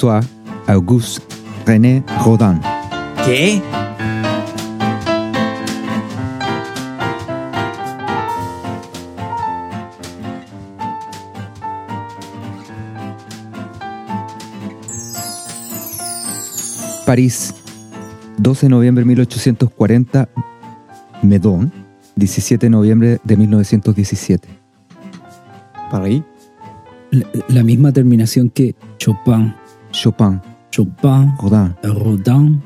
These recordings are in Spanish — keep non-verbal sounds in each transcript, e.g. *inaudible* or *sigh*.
François Auguste René Rodin. ¿Qué? París, 12 de noviembre de 1840, Medón, 17 de noviembre de 1917. París. La, la misma terminación que Chopin. Chopin, Chopin, Rodin. Rodin.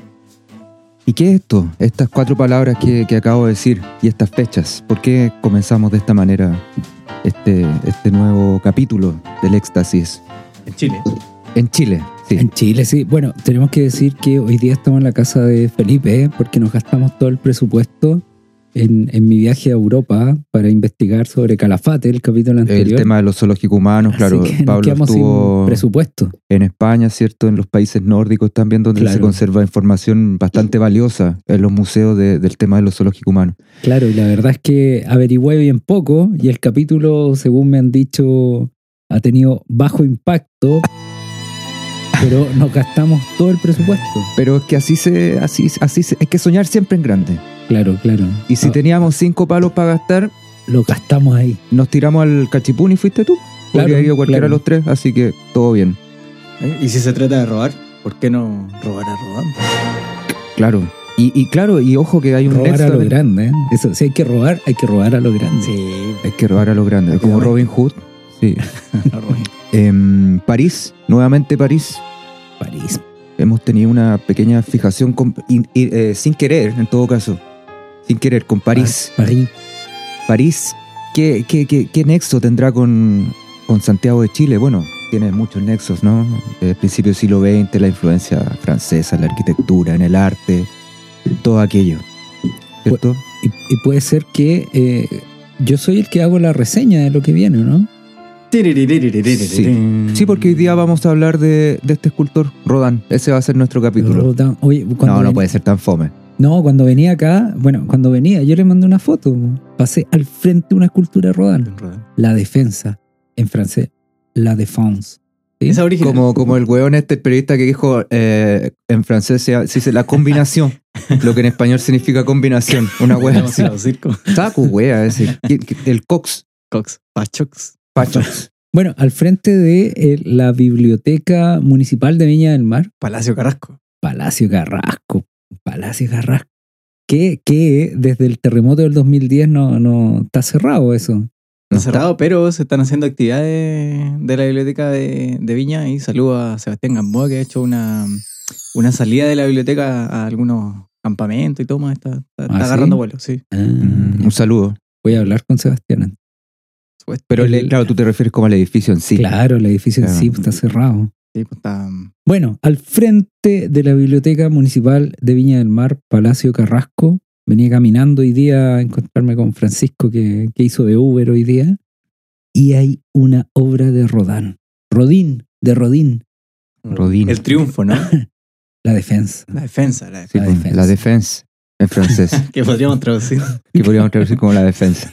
¿Y qué es esto? Estas cuatro palabras que, que acabo de decir y estas fechas. ¿Por qué comenzamos de esta manera este, este nuevo capítulo del éxtasis? En Chile. En Chile, sí. En Chile, sí. Bueno, tenemos que decir que hoy día estamos en la casa de Felipe ¿eh? porque nos gastamos todo el presupuesto en, en mi viaje a Europa para investigar sobre Calafate, el capítulo El anterior. tema de los zoológicos humanos, claro. que Pablo estuvo presupuesto. en España, ¿cierto? En los países nórdicos también, donde se conserva información bastante valiosa en los museos de- del tema de los zoológicos humanos. Claro, y la verdad es que averigüé bien poco y el capítulo, según me han dicho, ha tenido bajo impacto, pero nos gastamos todo el presupuesto. Pero es que así se, así, así se, hay que soñar siempre en grande. Claro, claro. Y si Ah, teníamos cinco palos para gastar, Lo gastamos ahí. nos tiramos al cachipún y fuiste tú. Claro, ido cualquiera claro. de los tres, así que todo bien. ¿Eh? ¿Y si se trata de robar? ¿Por qué no robar a Rodán? Claro. Y, y claro, y ojo que hay un Robar a lo de- grande. ¿eh? Eso, si hay que robar, hay que robar a lo grande. Sí, Hay que robar a lo grande, como. Robin Hood. Sí. *laughs* *laughs* Em, París, nuevamente París. París. Hemos tenido una pequeña fijación con- eh, sin querer, en todo caso. Sin querer, con París. París. París, ¿qué, qué, qué, qué nexo tendrá con, con Santiago de Chile? Bueno, tiene muchos nexos, ¿no? Desde el principio del siglo XX, la influencia francesa en la arquitectura, en el arte, todo aquello. ¿Cierto? Y, y puede ser que eh, yo soy el que hago la reseña de lo que viene, ¿no? Sí. Sí, porque hoy día vamos a hablar de, de este escultor, Rodán. Ese va a ser nuestro capítulo. Rodin. Oye, cuando No, no puede ser tan fome. No, cuando venía acá, bueno, cuando venía, yo le mandé una foto. Pasé al frente una escultura de Rodin. La defensa, en francés, la défense. ¿Sí? Esa original. Como, como el weón este, el periodista que dijo eh, en francés se, se dice la combinación, *laughs* lo que en español significa combinación. Una wea así. Saco, wea, ese. ¿Qué- qué- El Cox, Cox. Pachox. Pachos. Bueno, al frente de eh, la Biblioteca Municipal de Viña del Mar, Palacio Carrasco. Palacio Carrasco. Palacio Carrasco. Que, que desde el terremoto del 2010 no, no está cerrado eso. No cerrado, pero se están haciendo actividades de la biblioteca de, de Viña y saludo a Sebastián Gamboa que ha hecho una, una salida de la biblioteca a algunos campamentos y todo más. Está, está- está ¿Ah, sí? agarrando vuelo, sí. Ah, Mm, un saludo. voy a hablar con Sebastián. Pero El- claro, tú te refieres como al edificio en sí. Claro, el edificio en Claro. sí está cerrado. Sí, pues está, Bueno, al frente de la Biblioteca Municipal de Viña del Mar, Palacio Carrasco, venía caminando hoy día a encontrarme con Francisco que, que hizo de Uber hoy día, y hay una obra de Rodán. Rodín, de Rodín, Rodin. el triunfo, ¿no? *laughs* la defensa. La defensa, la Sí, defensa. La defensa. la defensa en francés, *laughs* que podríamos traducir. que podríamos traducir como la defensa.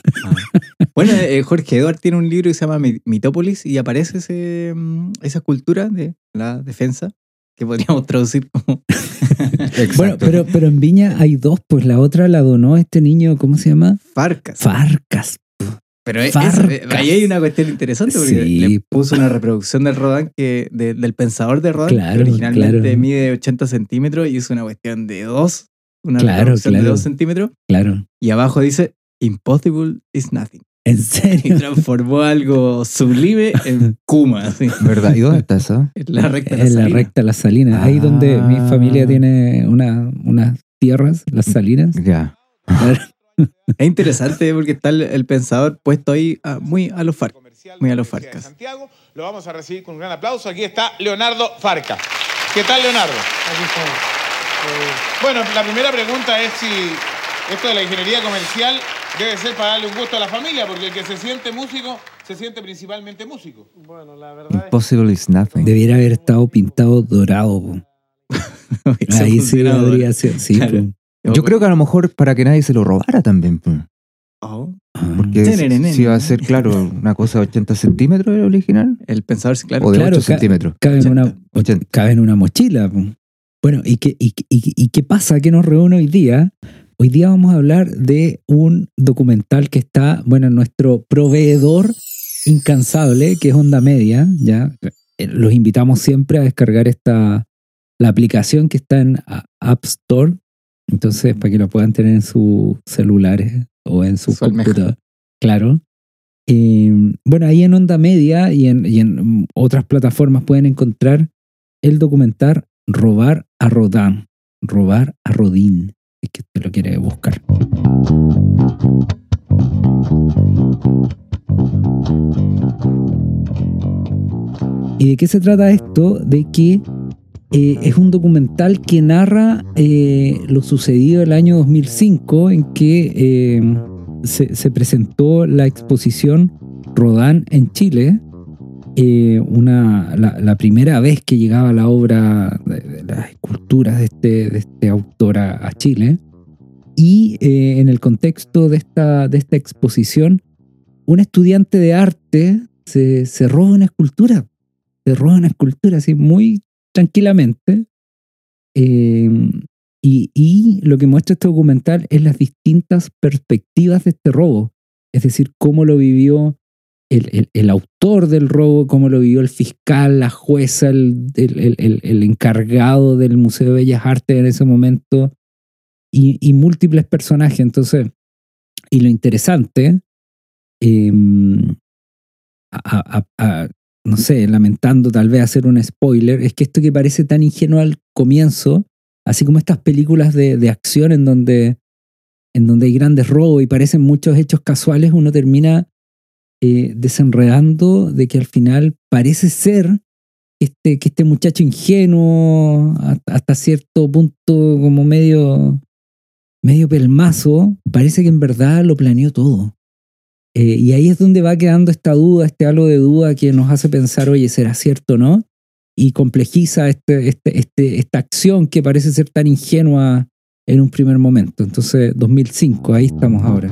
Bueno, eh, Jorge Eduard tiene un libro que se llama Mi- Mitópolis y aparece ese, mm, esa cultura de la defensa que podríamos traducir como *laughs* Bueno, pero, pero en Viña hay dos, pues la otra la donó este niño, ¿cómo se llama? Farcas. Farcas. Pero es- es- ahí hay una cuestión interesante porque Sí. le puso una reproducción del Rodán que, de- del pensador de Rodán Claro, que originalmente claro. mide 80 centímetros y es una cuestión de 2, una Claro, reproducción de. 2 centímetros Claro. y abajo dice Impossible is nothing. ¿En Y serio? transformó algo sublime en Kuma, así, ¿Verdad? ¿Y dónde está eso? en la recta En la salida. recta Las Salinas, ahí donde mi Ah. familia tiene una, unas tierras, Las Salinas. Ya. *laughs* Es interesante porque está el, el pensador puesto ahí ah, muy a los Farcas. Muy a los Universidad de Farcas. Santiago. Lo vamos a recibir con un gran aplauso. Aquí está Leonardo Farca. ¿Qué tal, Leonardo? Bueno, la primera pregunta es si esto de la ingeniería comercial debe ser para darle un gusto a la familia, porque el que se siente músico se siente principalmente músico. Bueno, la verdad Impossible is nothing. Debiera haber estado pintado dorado. *laughs* Ahí sí habría sido. Sí, Claro. Yo creo que a lo mejor para que nadie se lo robara también. Oh, Ah, Porque si, si va a ser, claro, una cosa de 80 centímetros el original, el pensador, claro. o de claro, 8 ca- centímetros. cabe, en una, 80. cabe en una mochila. Bueno, ¿y qué, y, y- y qué pasa? ¿Qué nos reúne hoy día? Hoy día vamos a hablar de un documental que está, bueno, en nuestro proveedor incansable, que es Onda Media, ¿ya? Eh, Los invitamos siempre a descargar esta, la aplicación que está en a- App Store, entonces para que lo puedan tener en sus celulares o en su computador. Claro. Eh, bueno, ahí en Onda Media y en, y en otras plataformas pueden encontrar el documental Robar a Rodin. Robar a Rodin. Es que usted lo quiere buscar. ¿Y de qué se trata esto? De que eh, es un documental que narra eh, lo sucedido el año 2005 en que eh, se, se presentó la exposición Rodin en Chile. Eh, una, la, primera vez que llegaba la obra de, de las esculturas de este, de este autor a, Chile. Y eh, en el contexto de esta, de esta exposición, un estudiante de arte se, se roba una escultura. Se roba una escultura así muy tranquilamente. Eh, y, y lo que muestra este documental es las distintas perspectivas de este robo. Es decir, cómo lo vivió el, el- autor del robo, cómo lo vivió el fiscal, la jueza, el, el- encargado del Museo de Bellas Artes en ese momento y, múltiples personajes. Entonces, y lo interesante, a- no sé, lamentando tal vez hacer un spoiler, es que esto que parece tan ingenuo al comienzo, así como estas películas de, de acción en donde, en donde hay grandes robos y parecen muchos hechos casuales, uno termina eh, desenredando de que al final parece ser este, que este muchacho ingenuo, hasta, cierto punto como medio, medio pelmazo, parece que en verdad lo planeó todo. Eh, y ahí es donde va quedando esta duda, este halo de duda que nos hace pensar, oye, ¿será cierto o no? Y complejiza este, este, este, esta acción que parece ser tan ingenua en un primer momento. Entonces, 2005, ahí estamos ahora.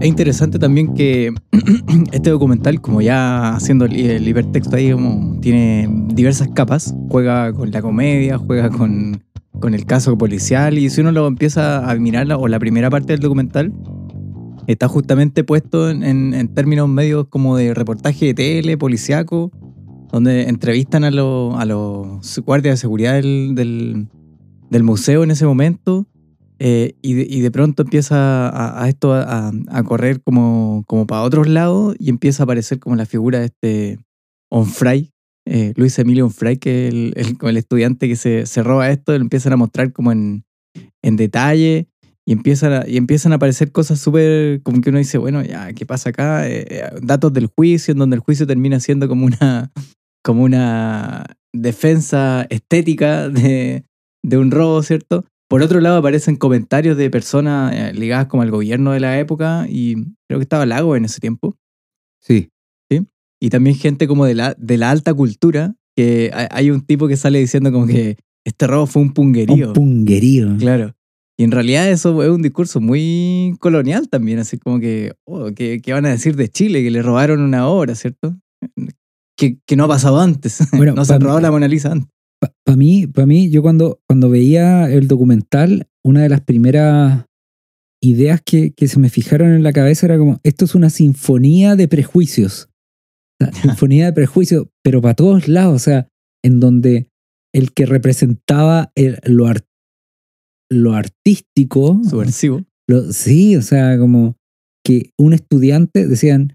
Es interesante también que *clears throat* este documental, como ya haciendo el, hipertexto ahí, como tiene diversas capas, juega con la comedia, juega con, con el caso policial, y si uno lo empieza a mirar, o la primera parte del documental, está justamente puesto en términos medios como de reportaje de tele, policiaco, donde entrevistan a, los a los guardias de seguridad del, del, del museo en ese momento. Eh, y, de, y de pronto empieza a, esto a, correr como, como para otros lados y empieza a aparecer como la figura de este Onfray, eh, Luis Emilio Onfray, que es el, el- estudiante que se, se roba esto, lo empiezan a mostrar como en, en detalle y empiezan a, y empiezan a aparecer cosas súper, como que uno dice, bueno, ya, ¿qué pasa acá? Eh, datos del juicio, en donde el juicio termina siendo como una, como una defensa estética de, de un robo, ¿cierto? Por otro lado, aparecen comentarios de personas eh, ligadas como al gobierno de la época y creo que estaba Lago en ese tiempo. Sí, Y también gente como de la, de la alta cultura, que hay- un tipo que sale diciendo como que este robo fue un punguerío. Un punguerío. Claro. Y en realidad eso es un discurso muy colonial también, así como que, oh, ¿qué, qué van a decir de Chile? Que le robaron una obra, ¿cierto? Que, que no ha pasado antes. Bueno, *laughs* no se han robado la Mona Lisa antes. Para mí, para mí, yo cuando, cuando veía el documental, una de las primeras ideas que, que se me fijaron en la cabeza era como, esto es una sinfonía de prejuicios. *laughs* Sinfonía de prejuicios, pero para todos lados, o sea, en donde el que representaba el- lo, lo artístico, Subversivo. lo- sí, o sea, como que un estudiante, decían,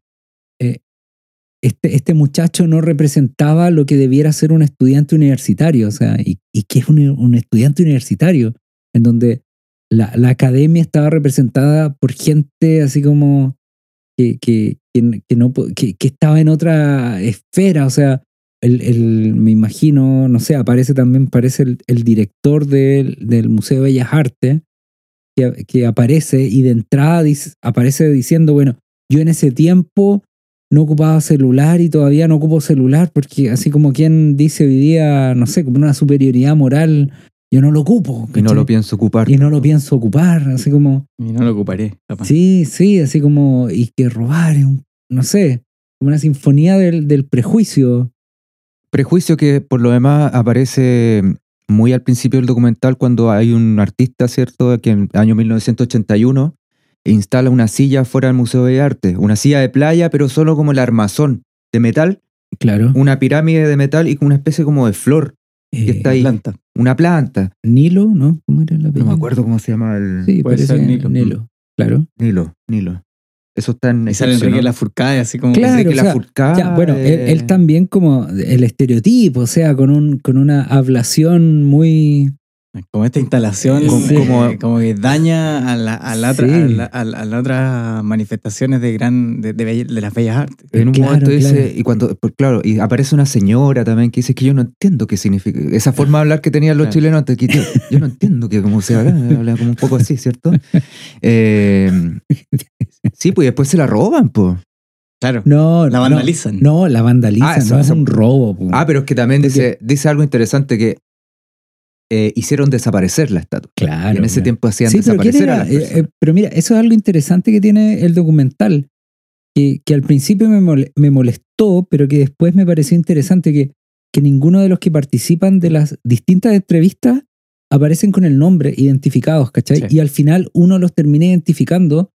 este, este muchacho no representaba lo que debiera ser un estudiante universitario, o sea, ¿y, y qué es un, un estudiante universitario? En donde la, la academia estaba representada por gente así como que, que, que, que no, que, que estaba en otra esfera, o sea, el, el- me imagino, no sé, aparece también, parece el, el director del, del Museo de Bellas Artes, que, que aparece y de entrada aparece diciendo, bueno, yo en ese tiempo no ocupaba celular y todavía no ocupo celular porque así como quien dice hoy día, no sé, como una superioridad moral, yo no lo ocupo. Y no lo pienso ocupar. Y no lo pienso ocupar, así como, Y no lo ocuparé, capaz. sí, sí, así como, y que robar es un, no sé, como una sinfonía del, del prejuicio. Prejuicio que por lo demás aparece muy al principio del documental cuando hay un artista, ¿cierto?, que en el año 1981 instala una silla fuera del Museo de Arte, una silla de playa, pero solo como el armazón de metal, Claro. una pirámide de metal y con una especie como de flor, que Eh, está ahí, Planta. una planta. Nilo, ¿no? ¿Cómo era la No me acuerdo cómo se llama el... Sí, Puede parece ser Nilo. Nilo. Claro. Nilo, Nilo. Eso está en Y sale Enrique ¿no? Lafourcade así como... Claro. Enrique o sea, Lafourcade, Ya, bueno, él, él también como el estereotipo, o sea, con, un, con una ablación muy... Como esta instalación Como- eh, como- como, que daña a, la, a, la otra- Sí. a, la- a la- a las otras manifestaciones de gran de, de belle- de las bellas artes. En un Claro, momento dice, y cuando, pues, claro, y aparece una señora también que dice que yo no entiendo qué significa. Esa *laughs* forma de hablar que tenían los Claro. chilenos antes, que yo, yo no entiendo que cómo se habla, *laughs* habla como un poco así, ¿cierto? Eh, sí, pues después se la roban, pues. Claro, No, la vandalizan. No, la vandalizan, Ah, eso, no es un robo. po. Ah, pero es que también dice, dice algo interesante que eh, hicieron desaparecer la estatua. claro. y en ese tiempo hacían Sí, pero, ¿quién desaparecer a era? las Eh, eh, pero mira, eso es algo interesante que tiene el documental, que, que al principio me, mole- me molestó, pero que después me pareció interesante que, que ninguno de los que participan de las distintas entrevistas aparecen con el nombre identificados, ¿cachai? Sí. Y al final uno los termina identificando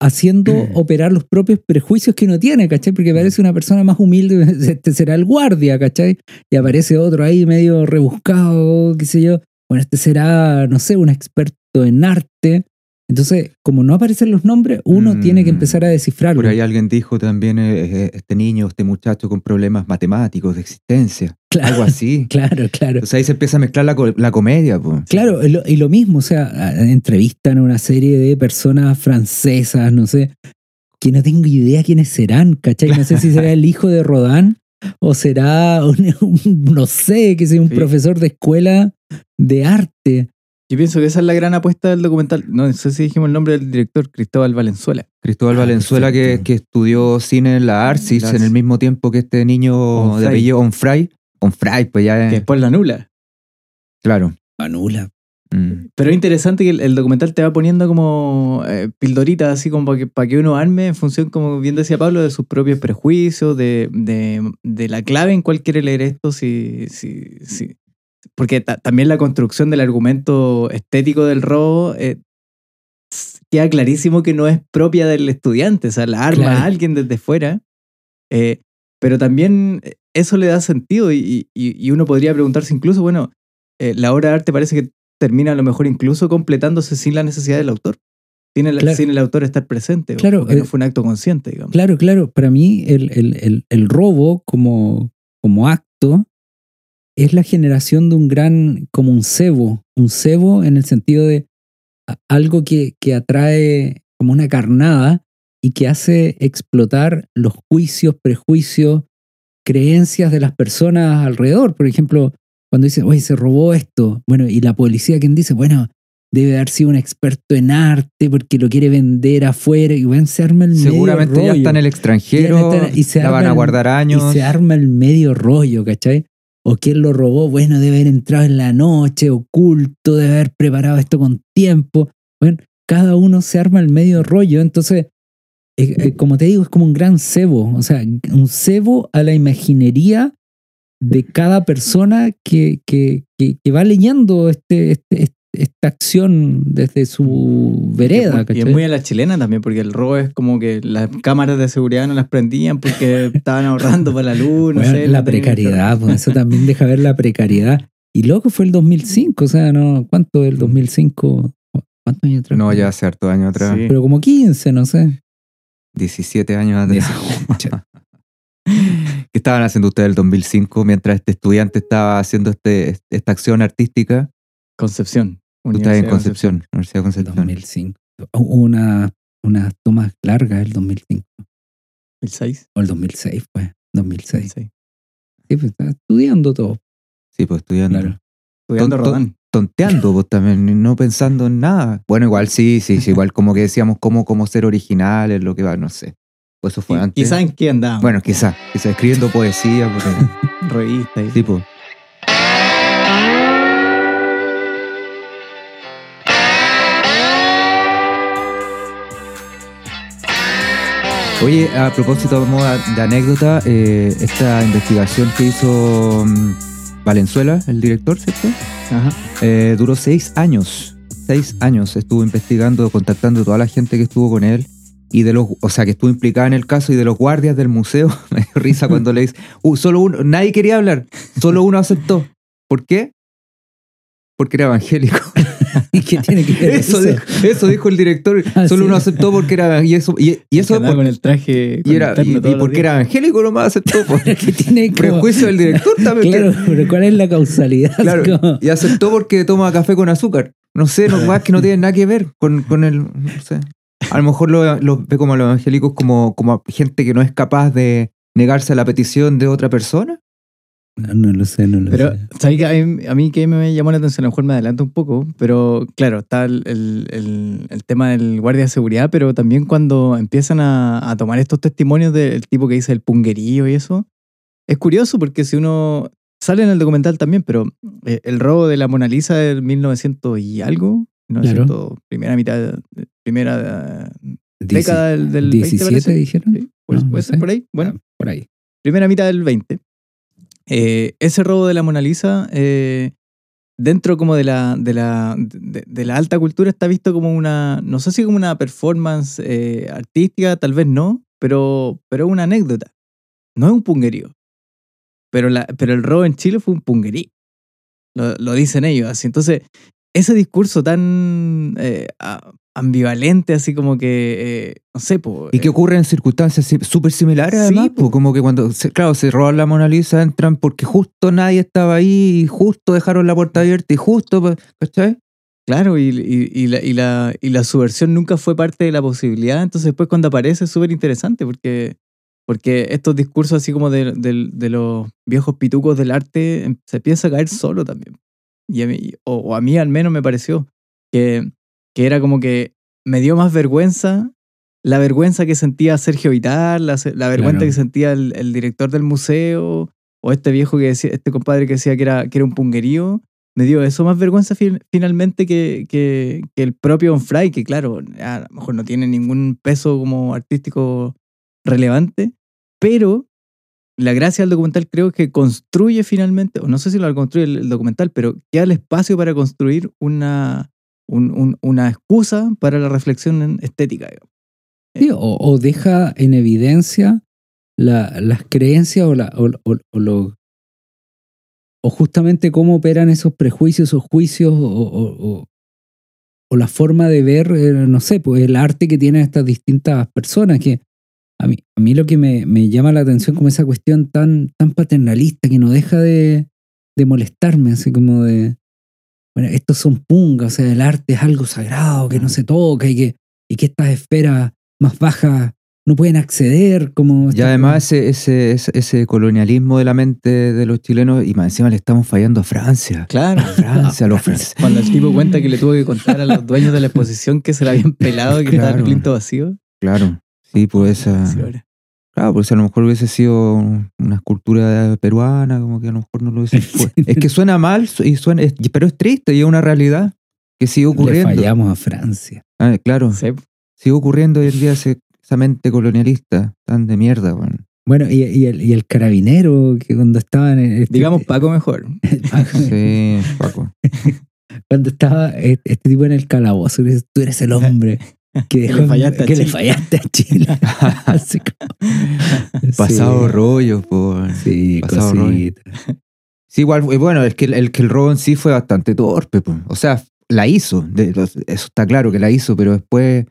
haciendo operar los propios prejuicios que uno tiene, ¿cachai? Porque parece una persona más humilde, *laughs* este será el guardia, ¿cachai? Y aparece otro ahí medio rebuscado, qué sé yo. Bueno, este será, no sé, un experto en arte. Entonces, como no aparecen los nombres, uno Mm. tiene que empezar a descifrarlo. Por ahí alguien dijo también, eh, eh, este niño, este muchacho con problemas matemáticos de existencia, Claro. algo así. *laughs* Claro, claro. Entonces ahí se empieza a mezclar la, la comedia, pues. Claro, y lo, y lo mismo, o sea, entrevistan a una serie de personas francesas, no sé, que no tengo idea quiénes serán, ¿cachai? No sé si será el hijo de Rodin o será, un, un- *laughs* no sé, que sea un Sí. profesor de escuela de arte. Yo pienso que esa es la gran apuesta del documental. No sé si dijimos el nombre del director, Cristóbal Valenzuela. Cristóbal Ah, Valenzuela que, que estudió cine en la Arcis en el mismo tiempo que este niño de apellido Onfray. Onfray, pues ya Que es. después la nula. Claro. Anula. Mm. Pero es interesante que el, el documental te va poniendo como eh, pildoritas, así como para que, para que uno arme en función, como bien decía Pablo, de sus propios prejuicios, de, de, de la clave en cuál quiere leer esto, si, si, si- porque ta- también la construcción del argumento estético del robo eh, queda clarísimo que no es propia del estudiante, o sea, la arma Claro. a alguien desde fuera, eh, pero también eso le da sentido y, y- y uno podría preguntarse incluso, bueno, eh, la obra de arte parece que termina a lo mejor incluso completándose sin la necesidad del autor. Sin el, Claro. sin el autor estar presente. Claro, porque no eh, fue un acto consciente, digamos. Claro, claro. Para mí, el, el- el- el robo como, como acto es la generación de un gran, como un cebo. Un cebo en el sentido de algo que, que atrae como una carnada y que hace explotar los juicios, prejuicios, creencias de las personas alrededor. Por ejemplo, cuando dicen, oye, se robó esto. Bueno, y la policía, quien dice, bueno, debe haber sido un experto en arte porque lo quiere vender afuera y bueno, se arma el medio Seguramente ya rollo. está en el extranjero, y se la van a guardar años. Y se arma el medio rollo, ¿cachai? O quién lo robó, bueno, debe haber entrado en la noche, oculto, debe haber preparado esto con tiempo. Bueno, cada uno se arma el medio rollo, entonces, eh, eh, como te digo, es como un gran cebo, o sea, un cebo a la imaginería de cada persona que, que, que, que va leyendo este, este- este- esta acción desde su vereda, y es muy a la chilena también, porque el robo es como que las cámaras de seguridad no las prendían porque *laughs* estaban ahorrando para la luz, no Bueno, sé. la precariedad, pues eso también deja ver la precariedad. Y loco fue el 2005, o sea, no, ¿cuánto el 2005? ¿Cuántos años atrás? No, ya hace harto años atrás. Sí. Pero como 15, no sé. 17 años atrás. *laughs* ¿Qué estaban haciendo ustedes el 2005 mientras este estudiante estaba haciendo este, esta acción artística? Concepción. Tú estás en Universidad de Concepción, Universidad de Concepción. 2005. Hubo una, unas tomas largas el 2005. El 6. O el 2006, pues. 2006. Sí. Sí, pues estaba estudiando todo. Sí, pues estudiando. Claro. Estudiando Rodán. Tonteando, pues también, no pensando en nada. Bueno, igual sí, sí, sí, igual como que decíamos cómo, cómo ser originales, lo que va, no sé. Pues eso fue antes. Quizás en qué andaba. Bueno, quizá, quizá escribiendo poesía, porque, *laughs* revista y tipo. Oye, a propósito de anécdota, eh, esta investigación que hizo mm, Valenzuela, el director, ¿cierto? Ajá. Eh, duró seis años. Seis años estuvo investigando, contactando a toda la gente que estuvo con él y de los, o sea, que estuvo implicada en el caso y de los guardias del museo. *laughs* Me dio risa cuando le dice, "Uh, solo uno, nadie quería hablar, solo uno aceptó. ¿Por qué? Porque era evangélico. *laughs* ¿Y qué tiene que ver Eso, eso? dijo, eso dijo el director. Ah, solo sí. uno aceptó porque era y eso y, y eso por- con el traje. y con era el terno y, todos y los porque era evangélico nomás aceptó. pues. *laughs* ¿Qué tiene *laughs* como- Prejuicio del director también. que- Claro, pero ¿cuál es la causalidad? Claro, Como- y aceptó porque toma café con azúcar. No sé, no, más que no tiene nada que ver con, con el. No sé. A lo mejor lo, lo ve como a los evangélicos como, como a gente que no es capaz de negarse a la petición de otra persona. No, no lo sé, no lo Pero, sé. ¿sabes qué? A mí, a mí que me llamó la atención, a lo mejor me adelanto un poco, pero claro, está el, el- el- tema del guardia de seguridad, pero también cuando empiezan a, a tomar estos testimonios del tipo que dice el punguerío y eso, es curioso porque si uno sale en el documental también, pero eh, el robo de la Mona Lisa del 1900 y algo, 1900, primera mitad, primera década del, del 20, 17 parece. dijeron. Sí, pues, No, puede no ser sé. por ahí. Bueno, Ah, por ahí. primera mitad del 20. Eh, ese robo de la Mona Lisa, eh, dentro como de la, de, la, de, la alta cultura, está visto como una, no sé si como una performance eh, artística, tal vez no, pero, pero una anécdota. No es un punguerío. Pero, la, pero el robo en Chile fue un punguerío. Lo, lo dicen ellos así. Entonces, ese discurso tan ambivalente, así como que, eh, no sé, po, Y que eh, ocurre en circunstancias súper similares, Sí, además. po. pues, como que cuando, se- claro, se roban la Mona Lisa, entran porque justo nadie estaba ahí, y justo dejaron la puerta abierta y justo, pues, ¿cachai? Claro, y, y- y la, y, la, y la subversión nunca fue parte de la posibilidad, entonces después cuando aparece es súper interesante porque, porque estos discursos así como de, de- de los viejos pitucos del arte em, se empieza a caer solo también. Y a mí, o, o a mí al menos me pareció que, que era como que me dio más vergüenza la vergüenza que sentía Sergio Vital, la, vergüenza Claro. que sentía el, el director del museo, o este viejo que decía, este compadre que decía que era, que era un punguerío, me dio eso más vergüenza fin- finalmente que, que, que el propio Onfray, que claro, a lo mejor no tiene ningún peso como artístico relevante, pero la gracia del documental creo que construye finalmente, o no sé si lo construye el, el documental, pero queda el espacio para construir una, un- un- una excusa para la reflexión estética. Sí, o, o deja en evidencia la- las creencias o, la, o, o- o lo- o justamente cómo operan esos prejuicios o juicios o, la forma de ver, eh, no sé, pues el arte que tienen estas distintas personas, que a mí, a mí lo que me, me llama la atención como esa cuestión tan, tan paternalista que no deja de, de molestarme, así como de, bueno, estos son pungas, o sea, el arte es algo sagrado que no se toca y que, y que estas esferas más bajas no pueden acceder, como... Y además ese, ese, ese, ese colonialismo de la mente de los chilenos, y más encima le estamos fallando a Francia. Claro. A Francia, a los *laughs* franceses. Cuando el tipo cuenta que le tuvo que contar a los dueños de la exposición que se la habían pelado y que estaba el Claro. plinto vacío. Claro, sí, pues esa... Claro, pues a lo mejor hubiese sido una escultura peruana, como que a lo mejor no lo hubiese... Sí. *laughs* Es que suena mal, y suena, es- pero es triste y es una realidad que sigue Le ocurriendo. fallamos a Francia. Ah, claro, Sí. sigue ocurriendo hoy en día ese- esa mente colonialista tan de mierda, weón. Bueno, y, y el, y el carabinero que cuando estaba en el- este- Digamos Paco mejor. *laughs* Sí, Paco. *laughs* cuando estaba e- este tipo en el calabozo, le tú eres el hombre *laughs* que, le dejó- fallaste a que le Chile". fallaste a Chile. *laughs* Así como- *laughs* Pasado Sí. rollo, por. Sí, Pasado cosita. Sí, igual, bueno, es que el, el que el robo en sí fue bastante torpe, po. o sea, la hizo, eso está claro que la hizo, pero después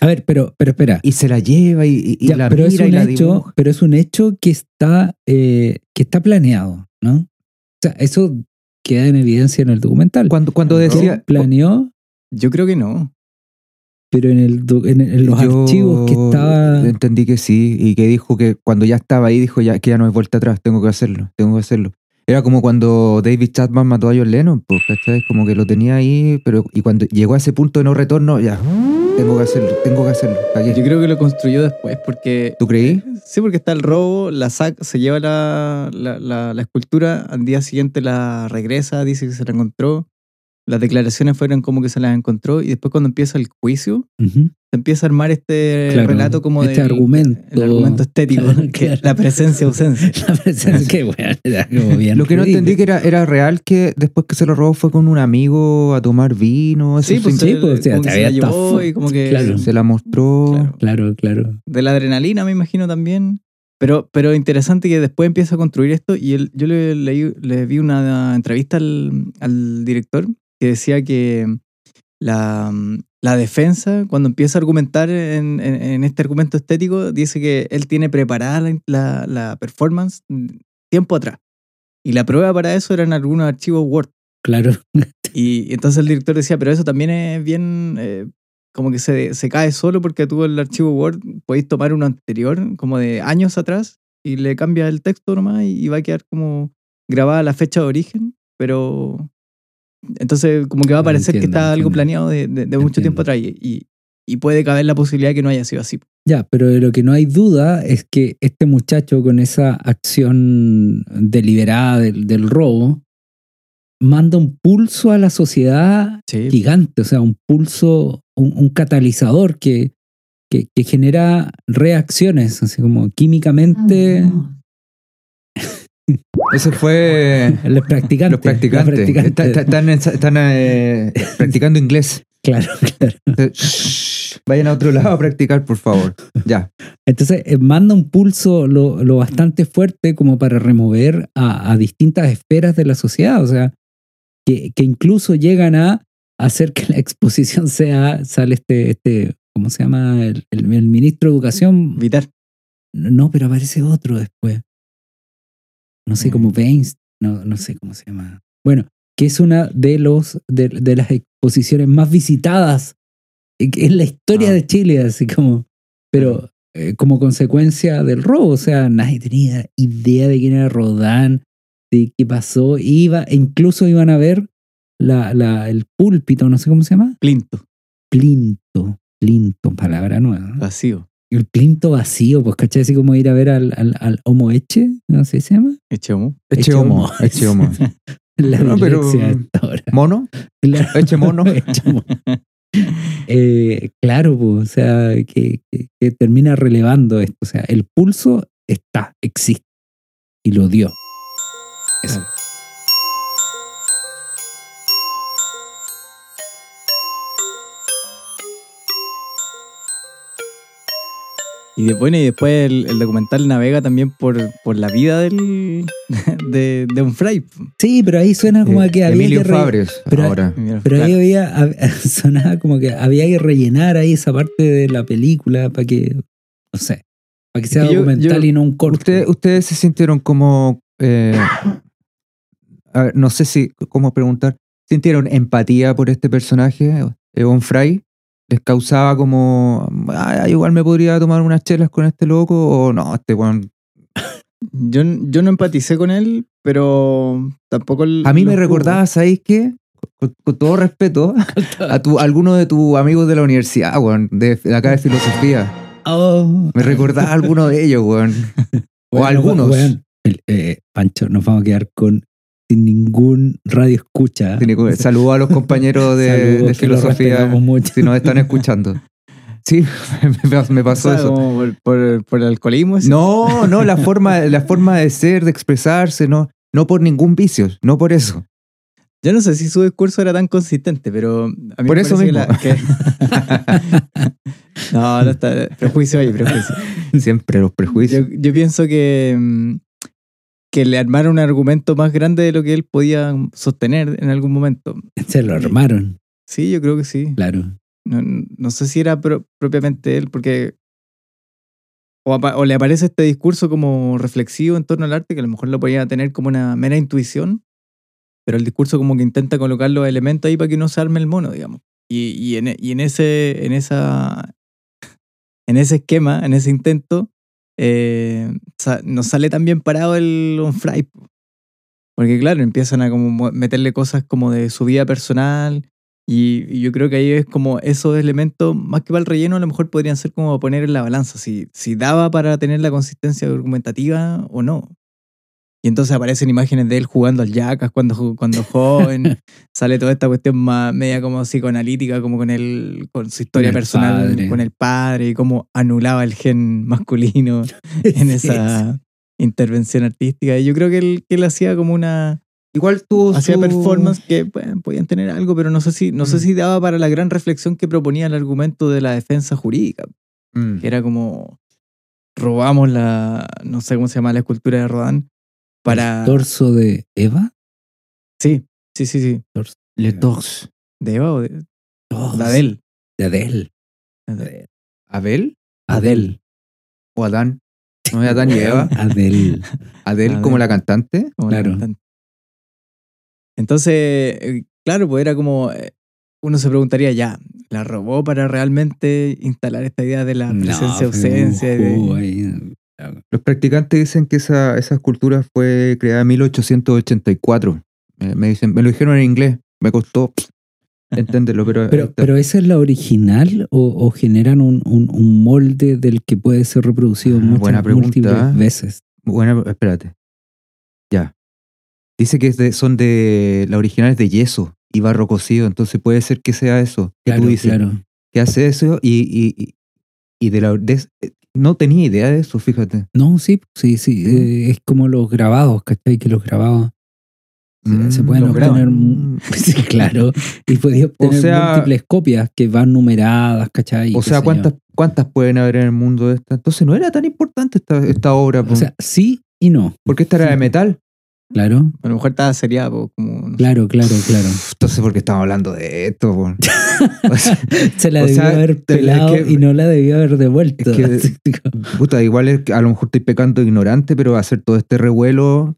A ver, pero, pero espera. y se la lleva y, y Ya, la pero, es mira y un la hecho, dibuja. pero es un hecho que está, eh, que está planeado, ¿no? O sea, eso queda en evidencia en el documental. Cuando, cuando decía planeó, Yo creo que no. Pero en, el, en, en los yo archivos que estaba... entendí que sí y que dijo que cuando ya estaba ahí dijo ya que ya no hay vuelta atrás, tengo que hacerlo, tengo que hacerlo. Era como cuando David Chapman mató a John Lennon, pues, ¿cachai? Como que lo tenía ahí, pero y cuando llegó a ese punto de no retorno, ya tengo que hacerlo, tengo que hacerlo. Yo creo que lo construyó después porque... ¿Tú creí? Sí, porque está el robo, la sac, se lleva la, la, la- la escultura, al día siguiente la regresa, dice que se la encontró. Las declaraciones fueron como que se las encontró y después cuando empieza el juicio, se empieza a armar este Claro, relato como este del- argumento. el argumento estético, Claro, *laughs* que claro. la. *laughs* La presencia, qué bueno, era como bien Lo que no entendí que era, era real que después que se lo robó fue con un amigo a tomar vino. Eso Sí, pues, sí, pues, o sea, se la había llevó y como que Claro. se la mostró. Claro. Claro, claro. de la adrenalina, me imagino también. Pero, pero interesante que después empieza a construir esto y él, yo le, leí- le vi una entrevista al, al director que decía que la, la defensa, cuando empieza a argumentar en, en- en este argumento estético, dice que él tiene preparada la, la- la performance tiempo atrás. Y la prueba para eso eran algunos archivos Word. Claro. *laughs* Y entonces el director decía, pero eso también es bien, eh, como que se, se cae solo porque tú el archivo Word podéis tomar uno anterior, como de años atrás, y le cambia el texto nomás y, y va a quedar como grabada la fecha de origen, pero entonces como que va a Ah, parecer que entiendo, está algo planeado de, de- de mucho tiempo atrás y, puede caber la posibilidad de que no haya sido así. Ya, pero de lo que no hay duda es que este muchacho con esa acción deliberada del, del robo manda un pulso a la sociedad Sí. gigante, o sea, un pulso, un, un catalizador que, que, que genera reacciones, así como químicamente. Ese fue Los practicantes. los practicantes. los practicantes. Está- está- Están, eh, practicando inglés. Claro, claro. Shh, Vayan a otro lado a practicar, por favor. Ya. Entonces eh, manda un pulso lo, lo bastante fuerte como para remover a, a distintas esferas de la sociedad, o sea, que, que incluso llegan a hacer que la exposición sea, sale este, este ¿cómo se llama? El, el- el ministro de Educación. Vitar. No, pero aparece otro después. No sé, como Baines, no, no sé cómo se llama. Bueno, que es una de, los, de, de las exposiciones más visitadas en la historia Ah. de Chile, así como, pero eh, como consecuencia del robo, o sea, nadie tenía idea de quién era Rodán, de qué pasó, iba, e incluso iban a ver la, la, el púlpito, no sé cómo se llama, Plinto. plinto, plinto, palabra nueva. ¿no? Vacío. El plinto vacío, pues, ¿cachai? Así como ir a ver al, al, al Homo Eche, no sé si se llama. Eche humo. Eche homo. homo. Eche homo. La No, pero- ahora. ¿Mono? Claro. Eche mono. *laughs* Eche mono. Eh, claro, pues, o sea, que, que- que termina relevando esto. O sea, el pulso está, existe. Y lo dio. Eso. Y de- bueno, y después el, el documental navega también por, por la vida del, *laughs* de, de un fray. Sí, pero ahí suena como Eh, que había Emilio que re- Fabres, pero- ahora. Pero ahí había, hab- *laughs* sonaba como que había que rellenar ahí esa parte de la película para que, no sé, para que sea yo- documental yo- y no un corto. Usted- ustedes se sintieron como. eh, a ver, no sé si. ¿Cómo preguntar? ¿Sintieron empatía por este personaje, Egon Fry? ¿Les causaba como. "Ah, igual me podría tomar unas chelas con este loco? ¿O no? Este weón. *laughs* Yo, yo no empaticé con él, pero tampoco... el- A mí me recordaba, ¿sabéis qué? Con, con todo respeto, *laughs* a tu, a alguno de tus amigos de la universidad, weón, de, de acá de filosofía. Oh. Me recordaba a alguno de ellos, weón. *laughs* O Bueno, algunos. weón, el- eh, Pancho, nos vamos a quedar con sin ningún radio escucha. *laughs* Saludo a los compañeros de, de filosofía mucho. si nos están escuchando. *laughs* Sí, *laughs* me, O pasó sea, eso. por, por- por el alcoholismo. ¿sí? No, no, la forma, la forma de ser, de expresarse, no, no por ningún vicio, no por eso. Yo no sé si su discurso era tan consistente, pero a mí Por me eso mismo. la- que- no, no está. Prejuicio ahí, prejuicio. Siempre los prejuicios. Yo, yo pienso que, mm, que le armaron un argumento más grande de lo que él podía sostener en algún momento. Se lo armaron, Sí, yo creo que sí. claro. No, no sé si era pro- propiamente él, porque. O, o le aparece este discurso como reflexivo en torno al arte, que a lo mejor lo podía tener como una mera intuición, pero el discurso como que intenta colocar los elementos ahí para que no se arme el mono, digamos. Y, y, en, y en ese. En esa. En ese esquema, en ese intento, eh, nos sale tan bien parado el on fry. po. Porque claro, empiezan a como mo- meterle cosas como de su vida personal, Y, y yo creo que ahí es como esos elementos, más que para el relleno, a lo mejor podrían ser como poner en la balanza si, si daba para tener la consistencia argumentativa o no. Y entonces aparecen imágenes de él jugando al Jackass cuando, cuando *laughs* joven. Sale toda esta cuestión más media como psicoanalítica, como con, el, con su historia personal, padre. con el padre, y cómo anulaba el gen masculino *laughs* en Sí, esa intervención artística. Y yo creo que él, que él hacía como una... Igual tuvo Hacía su- performance que bueno, podían tener algo, pero no sé si no sé Mm. si daba para la gran reflexión que proponía el argumento de la defensa jurídica, Mm. que era como robamos la no sé cómo se llama la escultura de Rodin para El torso de Eva. sí, sí, sí, sí, Torso Le Torse. de Eva o de, Torso. de Adele. De Adele. Adele. ¿Abel Adele. o Adán? ¿No es Adán y Eva? *laughs* ¿Adel Adel. como la cantante? como la Claro. cantante. Entonces, eh, claro, pues era como eh, uno se preguntaría ya, ¿la robó para realmente instalar esta idea de la presencia ausencia? y de- No. Los practicantes dicen que esa, esa escultura fue creada en 1884. Eh, me, dicen, me lo dijeron en inglés. Me costó *laughs* entenderlo, pero, Pero, pero ¿esa es la original o, o generan un, un- un molde del que puede ser reproducido Ah, muchas buena pregunta. múltiples veces? bueno, espérate. Ya. Dice que es de- son de la original es de yeso y barro cocido, entonces puede ser que sea eso. que Claro, tú dices, claro. que hace eso y, y, y- y de la de- no tenía idea de eso, fíjate. No, sí, sí, sí. eh, es como los grabados, ¿cachai? Que los grabados se, se Mm, pueden obtener. *laughs* Sí, claro. Y podía obtener sea- múltiples copias que van numeradas, ¿cachai? O sea, yo. ¿cuántas, ¿cuántas pueden haber en el mundo de esta? Entonces no era tan importante esta, esta obra, O sea, sí y no. porque esta era de metal. A Claro, lo mejor estaba seriada, po, como no sé. claro, claro, claro. Entonces, ¿por qué estamos hablando de esto? po? *laughs* O sea, Se la debió sea, haber es pelado que- y no la debió haber devuelto. Es que- *laughs* puta, igual es que a lo mejor estoy pecando ignorante, pero hacer todo este revuelo,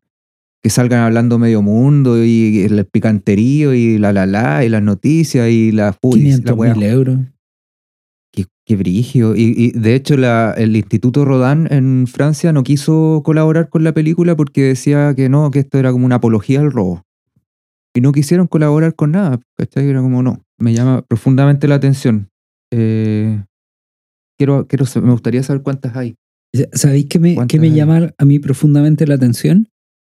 que salgan hablando medio mundo y el picanterío y la la la y las noticias y la uy, la 500 wea mil euros. Qué, brigio. Y, y, de hecho, la- el Instituto Rodin en Francia no quiso colaborar con la película porque decía que no, que esto era como una apología al robo. Y no quisieron colaborar con nada, ¿cachai? Era como no. Me llama profundamente la atención. Eh, quiero, quiero, me gustaría saber cuántas hay. ¿Sabéis qué me, ¿Cuántas qué me hay? llama a mí profundamente la atención?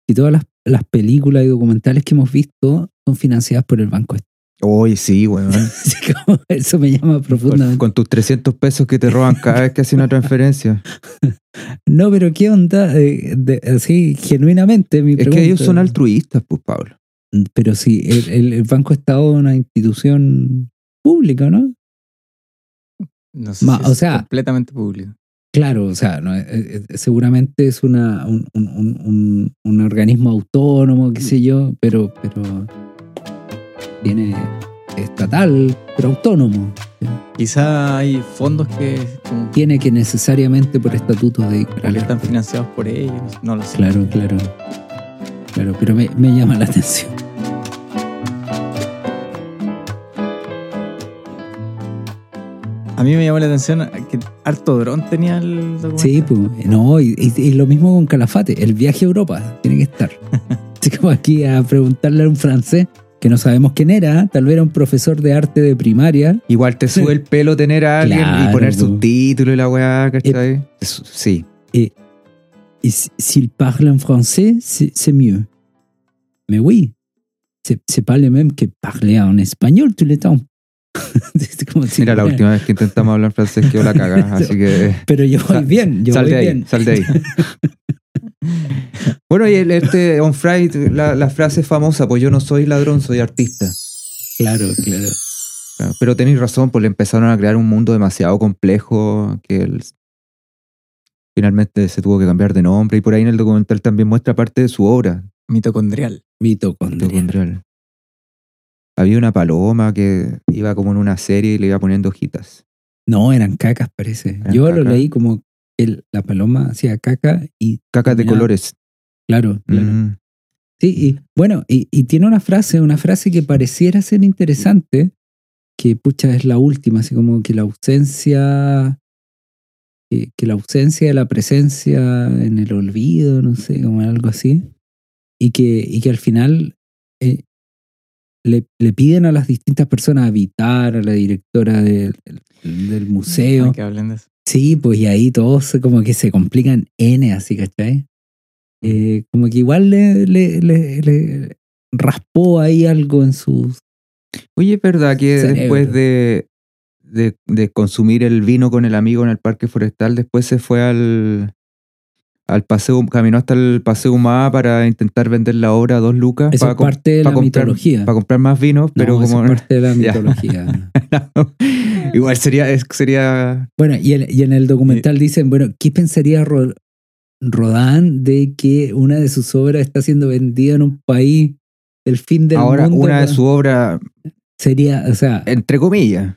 Que todas las, las películas y documentales que hemos visto son financiadas por el Banco Uy, sí, weón. *laughs* Como eso me llama profundamente. con tus 300 pesos que te roban cada vez que haces una transferencia. *laughs* No, pero ¿qué onda? Eh, de- así, genuinamente, mi Es que ellos son altruistas, pues, Pablo. Pero sí, el, el- el Banco Estado es una institución pública, ¿no? No sé Ma- si o sea- completamente público. Claro, o sea, no, eh, eh, seguramente es una, un, un- un- un- un organismo autónomo, qué sé yo, pero, pero tiene estatal, pero autónomo. Quizá hay fondos que como Tiene que necesariamente por estatuto de que están financiados por ellos, no lo sé. Claro, claro. Claro, pero me, me llama la atención. A mí me llamó la atención que harto dron tenía el documental. Sí, pues, no, y, y- y lo mismo con Calafate, el viaje a Europa tiene que estar. *laughs* Así como aquí a preguntarle a un francés que no sabemos quién era, tal vez era un profesor de arte de primaria. Igual te sube el pelo tener a alguien y *laughs* Claro, poner po. subtítulos y la weá, ¿cachai? Eso- Sí. Et s- s'il parle en français, c'est mieux. Mais oui, c'est pas le même que parler en espagnol tout le temps. *laughs* Si- Mira, la última vez que intentamos hablar francés quedó la cagada, así que *laughs* Pero yo voy bien, yo sal voy de ahí, bien. sal de ahí. Bueno, y el, este On Friday, la, la frase famosa, pues yo no soy ladrón, soy artista. Claro, claro. Claro, Pero tenéis razón, pues le empezaron a crear un mundo demasiado complejo que él finalmente se tuvo que cambiar de nombre y por ahí en el documental también muestra parte de su obra, Mitocondrial. Mitocondria. mitocondrial. Había una paloma que iba como en una serie y le iba poniendo hojitas. No, eran cacas, parece. Eran Yo lo leí como el, la paloma hacía caca y Cacas de colores. claro, claro. Mm. Sí, y bueno, y, y tiene una frase, una frase que pareciera ser interesante, que pucha es la última, así como que la ausencia, que, que la ausencia de la presencia en el olvido, no sé, como algo así, y que, y que al final eh, le, le piden a las distintas personas habitar, a la directora del, del museo. Que hablen de eso. Sí, pues y ahí todos como que se complican N, así, ¿cachai? Eh, como que igual le, le, le- le raspó ahí algo en sus... Oye, ¿es verdad que Cerebro. después de, de, de consumir el vino con el amigo en el parque forestal, después se fue al, al paseo, caminó hasta el paseo Humada para intentar vender la obra a dos lucas Eso para, es parte de la *laughs* comprar, mitología. para comprar más vinos, pero No, eso como es parte de la mitología. igual sería, es- sería Bueno, y, el- y en el documental dicen, bueno, ¿qué pensaría Ro- Rodán de que una de sus obras está siendo vendida en un país del fin del ahora mundo? una de sus obras, Sería, o sea, entre comillas.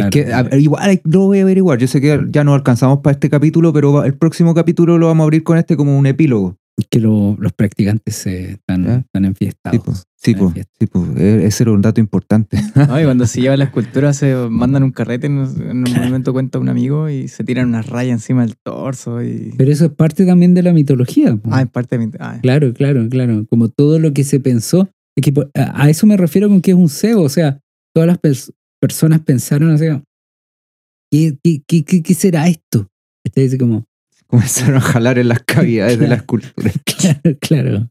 Claro, que, a- igual hay- lo voy a averiguar. Yo sé que ya no alcanzamos para este capítulo, pero el próximo capítulo lo vamos a abrir con este como un epílogo. que lo- los practicantes se están, están enfiestados. Sí, pues, po, sí, po. E- ese era un dato importante. *laughs* No, y cuando se lleva la escultura, se *laughs* mandan un carrete, en un momento cuenta un amigo y se tiran una raya encima del torso. Y... Pero eso es parte también de la mitología. po. Ah, es parte de ah, Claro, claro, claro. Como todo lo que se pensó. Es que a eso me refiero con que es un cebo. O sea, todas las personas pensaron así, ¿qué, qué, qué, qué- qué será esto? Este dice como, *laughs* Comenzaron a jalar en las cavidades de la escultura. *laughs* claro, claro.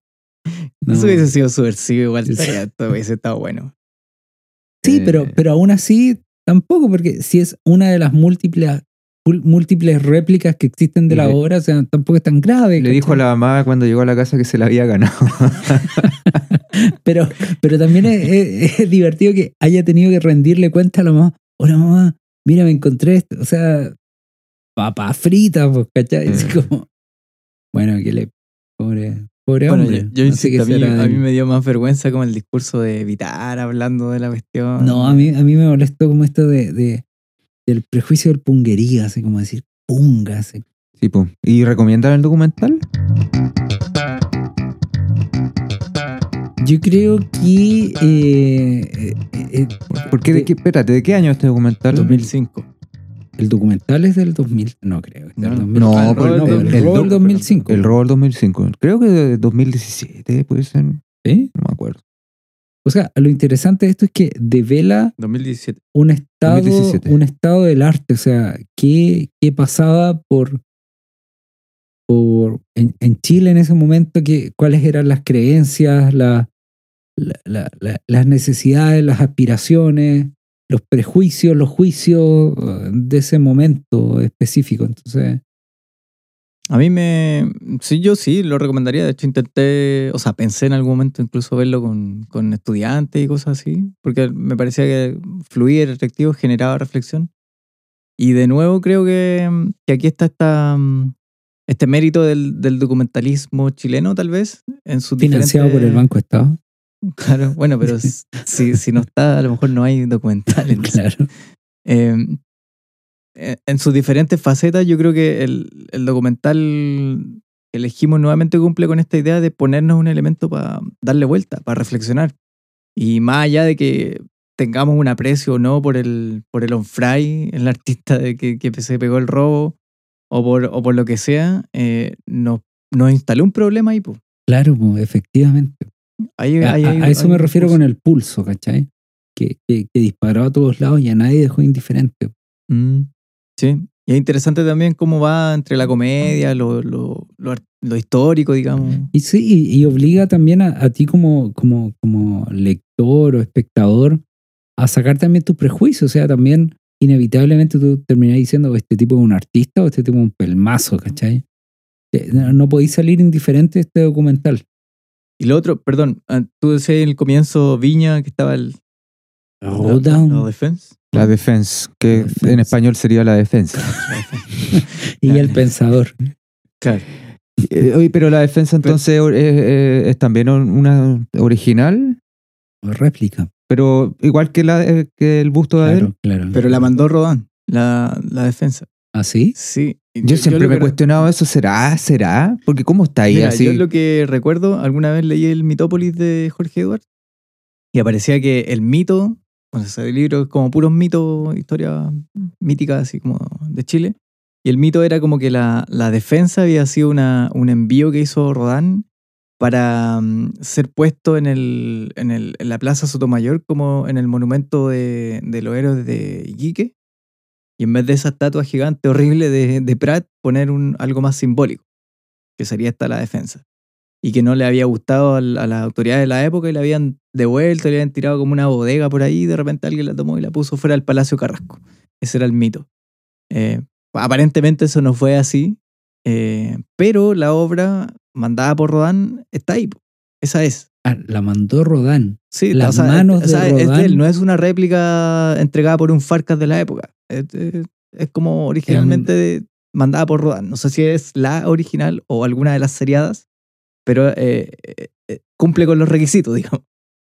No. Eso hubiese sido subversivo, igual estaría- esto hubiese estado bueno. Sí, Eh, pero, pero aún así tampoco, porque si es una de las múltiples, múltiples réplicas que existen de la obra, o sea, tampoco es tan grave. Le dijo a la mamá cuando llegó a la casa que se la había ganado. *laughs* Pero, pero también es, es- es divertido que haya tenido que rendirle cuenta a la mamá. Hola mamá, mira, me encontré esto. O sea, papa frita, pues, ¿cachai? Así Mm. como, bueno, que le. Pobre, pobre Bueno, hombre. yo, yo insisto, a mí, a me dio más vergüenza como el discurso de evitar hablando de la cuestión. No, a mí, a mí me molestó como esto de, de- del prejuicio del punguería, así como decir punga. así. Sí, po. ¿Y recomiendan el documental? Yo creo que. eh, eh, eh, ¿Por qué? ¿De qué? Espérate, ¿de qué año es este documental? 2005. el documental es del 2000. No creo. es del No, 2000. no, Ah, pero no, el- el, el robo del doc- 2005. El robo del 2005. Creo que de 2017 puede ser. No ¿Sí? me acuerdo. O sea, lo interesante de esto es que devela 2017. un estado, 2017. un estado del arte, o sea, qué, qué pasaba por, por en, en Chile en ese momento, que, cuáles eran las creencias, la- la- la- la- las necesidades, las aspiraciones, los prejuicios, los juicios eh, de ese momento específico. Entonces, A mí me. Sí, yo sí lo recomendaría. De hecho, intenté. O sea, pensé en algún momento incluso verlo con, con estudiantes y cosas así. Porque me parecía que fluía el atractivo, generaba reflexión. Y de nuevo creo que, que aquí está esta, este mérito del, del documentalismo chileno, tal vez. En sus financiado por el Banco Estado. *laughs* Claro, bueno, pero si, si no está, a lo mejor no hay documental. entonces. *laughs* Claro. Eh, en sus diferentes facetas, yo creo que el, el documental que elegimos nuevamente cumple con esta idea de ponernos un elemento para darle vuelta, para reflexionar. Y más allá de que tengamos un aprecio o no por el, por el on-fry, el artista de que, que se pegó el robo, o por, o por lo que sea, eh, nos, nos instaló un problema ahí. po. Claro, pues, efectivamente. Ahí- A, ahí- a- ahí- a eso me refiero pulso. con el pulso, ¿cachai? Que, que, que disparó a todos lados y a nadie dejó indiferente. Mm, sí. Y es interesante también cómo va entre la comedia, lo, lo, lo, histórico, digamos. Y sí, y, y obliga también a, a ti como, como, como lector o espectador a sacar también tus prejuicios. O sea, también inevitablemente tú terminás diciendo "Oh, este tipo es un artista o este tipo es un pelmazo, ¿cachai? Eh, No, no podéis salir indiferente de este documental. Y lo otro, perdón, ah, tú decías en el comienzo Viña que estaba el Roll la- down. la defense. La defense, que La defense. en español sería la defensa. *laughs* Y el pensador. Claro. Eh, Oye, pero la defensa entonces es también un- una original, O réplica. pero igual que, la, eh, que el busto de Adele. Claro. Pero la mandó Rodán, la, la defensa. ¿Así? Sí. Yo siempre me he que- cuestionado eso, ¿será? ¿Será? Porque ¿cómo está ahí Mira, así? Yo lo que recuerdo, alguna vez leí el Mitópolis de Jorge Edwards y aparecía que el mito, libro es como puros mitos, historias míticas así como de Chile, y el mito era como que la, la defensa había sido un envío que hizo Rodán para mm, ser puesto en, el, en, el- en la Plaza Sotomayor como en el monumento de, de los héroes de Iquique. Y en vez de esa estatua gigante horrible de, de Prat, poner un, algo más simbólico, que sería esta la defensa. Y que no le había gustado a, las autoridades de la época y la habían devuelto, le habían tirado como una bodega por ahí, y de repente alguien la tomó y la puso fuera del Palacio Carrasco. Ese era el mito. Eh, aparentemente eso no fue así, eh, pero la obra mandada por Rodán está ahí. Esa es. Ah, la mandó Rodán. Sí, Las o sea, manos o sea, de es de él, Rodán. no es una réplica entregada por un Farcas de la época. Es, es- es como originalmente mandada por Rodán. No sé si es la original o alguna de las seriadas, pero eh, eh, eh, cumple con los requisitos, *laughs* digamos.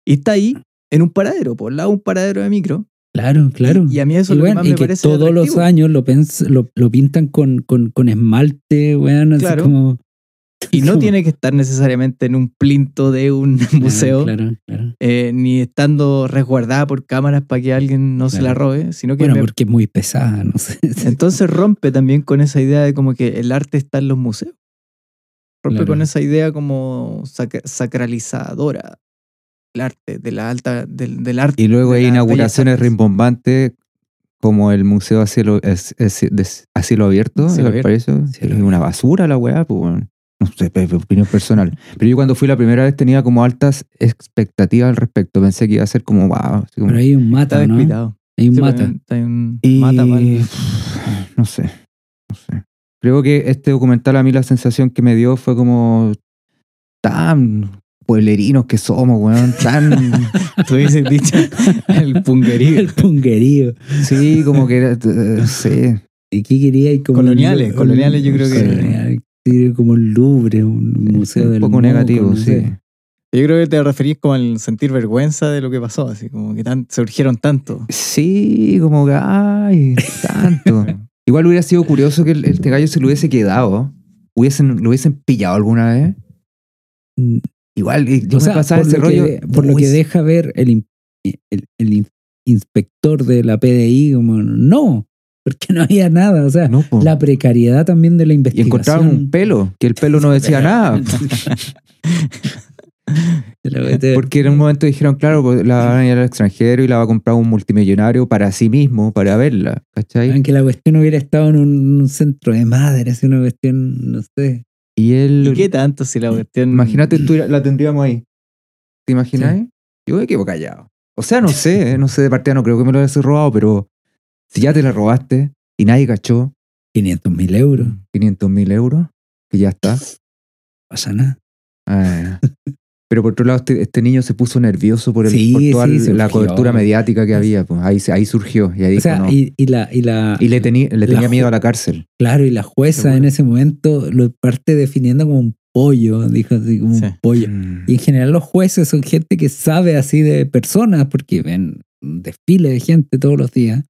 Y está ahí en un paradero, por lado un paradero de micro. Claro, claro. Y, y a mí eso es lo que weón, más y me que parece todos los años lo, lo, lo pintan con, con, con esmalte, weón, así Claro. como... Y no *laughs* tiene que estar necesariamente en un plinto de un *laughs* museo. Claro, claro. eh, ni estando resguardada por cámaras para que alguien no se la robe, sino que Bueno, me- porque es muy pesada, no sé. entonces rompe también con esa idea de como que el arte está en los museos. Rompe Claro. con esa idea como sac- sacralizadora del arte, de la alta, del, del arte. Y luego hay inauguraciones rimbombantes como el Museo a cielo, es- es- de- a cielo abierto, Cielo. Cielo Es una basura la weá, pues weón. No sé, opinión personal. Pero yo cuando fui la primera vez tenía como altas expectativas al respecto. Pensé que iba a ser como wow. como- Pero hay un mata, ¿no? Hay un Sí, mata. un Y mata no sé, no sé. Creo que este documental a mí la sensación que me dio fue como tan pueblerinos que somos, weón, tan *laughs* Tú dices dicho el punguerío. El punguerío. sí, como que era, eh, sí, ¿Y qué quería? Y como Coloniales, un- coloniales yo creo que- Colonial, sí, como un Louvre, un museo un del poco moco, negativo, sí. Yo creo que te referís como al sentir vergüenza de lo que pasó, así como que tan, se urgieron tanto. Sí, como que ay, tanto. *laughs* Igual hubiera sido curioso que el- este gallo se lo hubiese quedado. Hubiesen, lo hubiesen pillado alguna vez. Mm, Igual, y yo o me sea, pasaba ese lo rollo. que, por lo que deja ver el, in- el, el in- inspector de la PDI, como no, porque no había nada. O sea, no, la precariedad también de la y investigación. encontraron un pelo, que el pelo no decía *laughs* nada. *laughs* Porque en un momento dijeron, claro, pues, la van a ir al extranjero y la va a comprar un multimillonario para sí mismo, para verla. ¿Cachai? Aunque la cuestión hubiera estado en un, un centro de madres, una cuestión, no sé. Y él. ¿Y qué tanto si la cuestión... Imagínate, tú *clears throat* la tendríamos ahí. ¿Te imaginas? Yo me quedo callado. O sea, no sé, no sé, de partida no creo que me lo hayas robado, pero si ya te la robaste y nadie cachó 500 mil euros, 500 mil euros, que ya está. pasa nada. Ah, *laughs* Pero por otro lado, este, este niño se puso nervioso por, el, Sí, por toda sí, el- la cobertura mediática que había. Pues. Ahí, ahí surgió. Y ahí O dijo, sea, no. y, y la, y la, Y le, tenía miedo a la cárcel. claro, y la jueza Seguro. en ese momento lo parte definiendo como un pollo, dijo así, como Sí. un pollo. Mm. Y en general los jueces son gente que sabe así de personas porque ven un desfile de gente todos los días.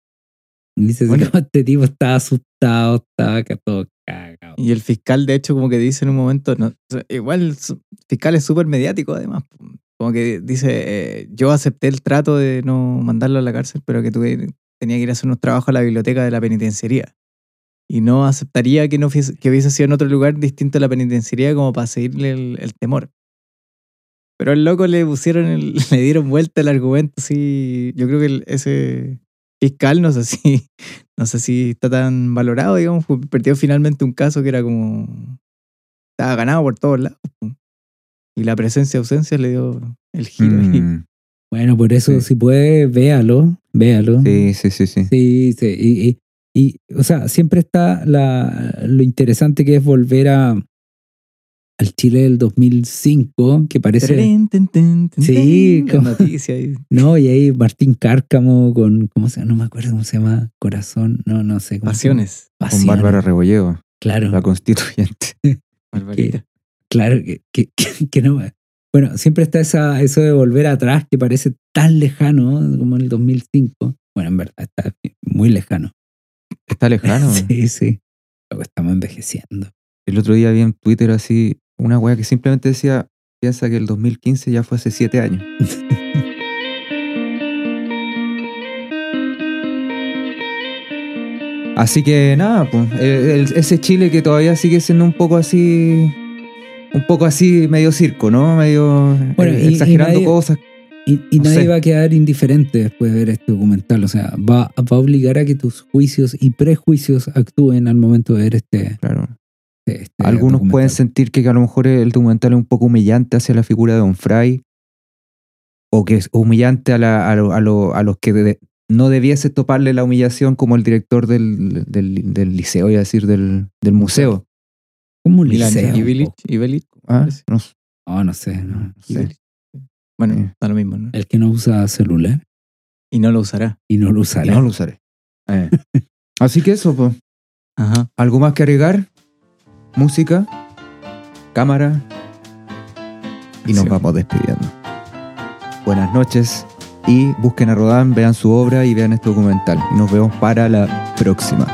Y dice así Bueno. como este tipo estaba asustado, estaba acá todo cagado. Y el fiscal, de hecho, como que dice en un momento, no, igual el fiscal es súper mediático además. Como que dice, eh, yo acepté el trato de no mandarlo a la cárcel, pero que tuve, tenía que ir a hacer unos trabajos a la biblioteca de la penitenciaría. Y no aceptaría que, no fuese- que hubiese sido en otro lugar distinto a la penitenciaría como para seguirle el, temor. Pero al loco le pusieron, el- *laughs* le dieron vuelta el argumento, así. Yo creo que ese fiscal, no sé si, *laughs* no sé si está tan valorado, digamos, porque perdió finalmente un caso que era como. Estaba ganado por todos lados. Y la presencia-ausencia le dio el giro. ahí. Mm. *laughs* Bueno, por eso Sí. si puede, véalo, véalo. Sí, sí, sí, sí. Sí, sí. Y, y- y, o sea, siempre está la, lo interesante que es volver a al Chile del 2005, que parece... Tererén, ten, ten, ten, Sí, como- noticia ahí. *laughs* No, y ahí Martín Cárcamo con, ¿cómo se llama? No me acuerdo cómo se llama, Corazón, no, no sé. cómo se. Pasiones. Con. Bárbara Rebolleo, Claro, la constituyente. *laughs* Barbarita. claro, que, que, que- *laughs* que no... Bueno, siempre está esa, eso de volver atrás que parece tan lejano ¿no? como en el 2005. Bueno, en verdad está muy lejano. Está lejano. Sí, sí. Luego estamos envejeciendo. El otro día vi en Twitter así una wea que simplemente decía, piensa que el 2015 ya fue hace siete años. *laughs* Así que nada, pues, el- el- ese Chile que todavía sigue siendo un poco así un poco así, medio circo, ¿no? Medio Bueno, eh, y- y exagerando nadie- cosas. Y, y No nadie sé. va a quedar indiferente después de ver este documental. O sea, va, va a obligar a que tus juicios y prejuicios actúen al momento de ver este. Claro. Este Algunos documental. pueden sentir que a lo mejor el documental es un poco humillante hacia la figura de Don Fry. O que es humillante a, la- a, lo- a lo- a los que de- no debiese toparle la humillación como el director del, del, del liceo, iba a decir, del, del museo. Milan liceo. Ivelic, Ah, no sé. No, sé. no. No sé. Ivelic. Bueno, Sí. da lo mismo, ¿no? El que no usa celular Y no lo usará. y no lo Y usará. no lo usaré. Eh. *laughs* Así que eso, pues. Ajá. ¿Algo más que agregar? Música, cámara. Y nos Sí. vamos despidiendo. Buenas noches y busquen a Rodán, vean su obra y vean este documental. Y nos vemos para la próxima.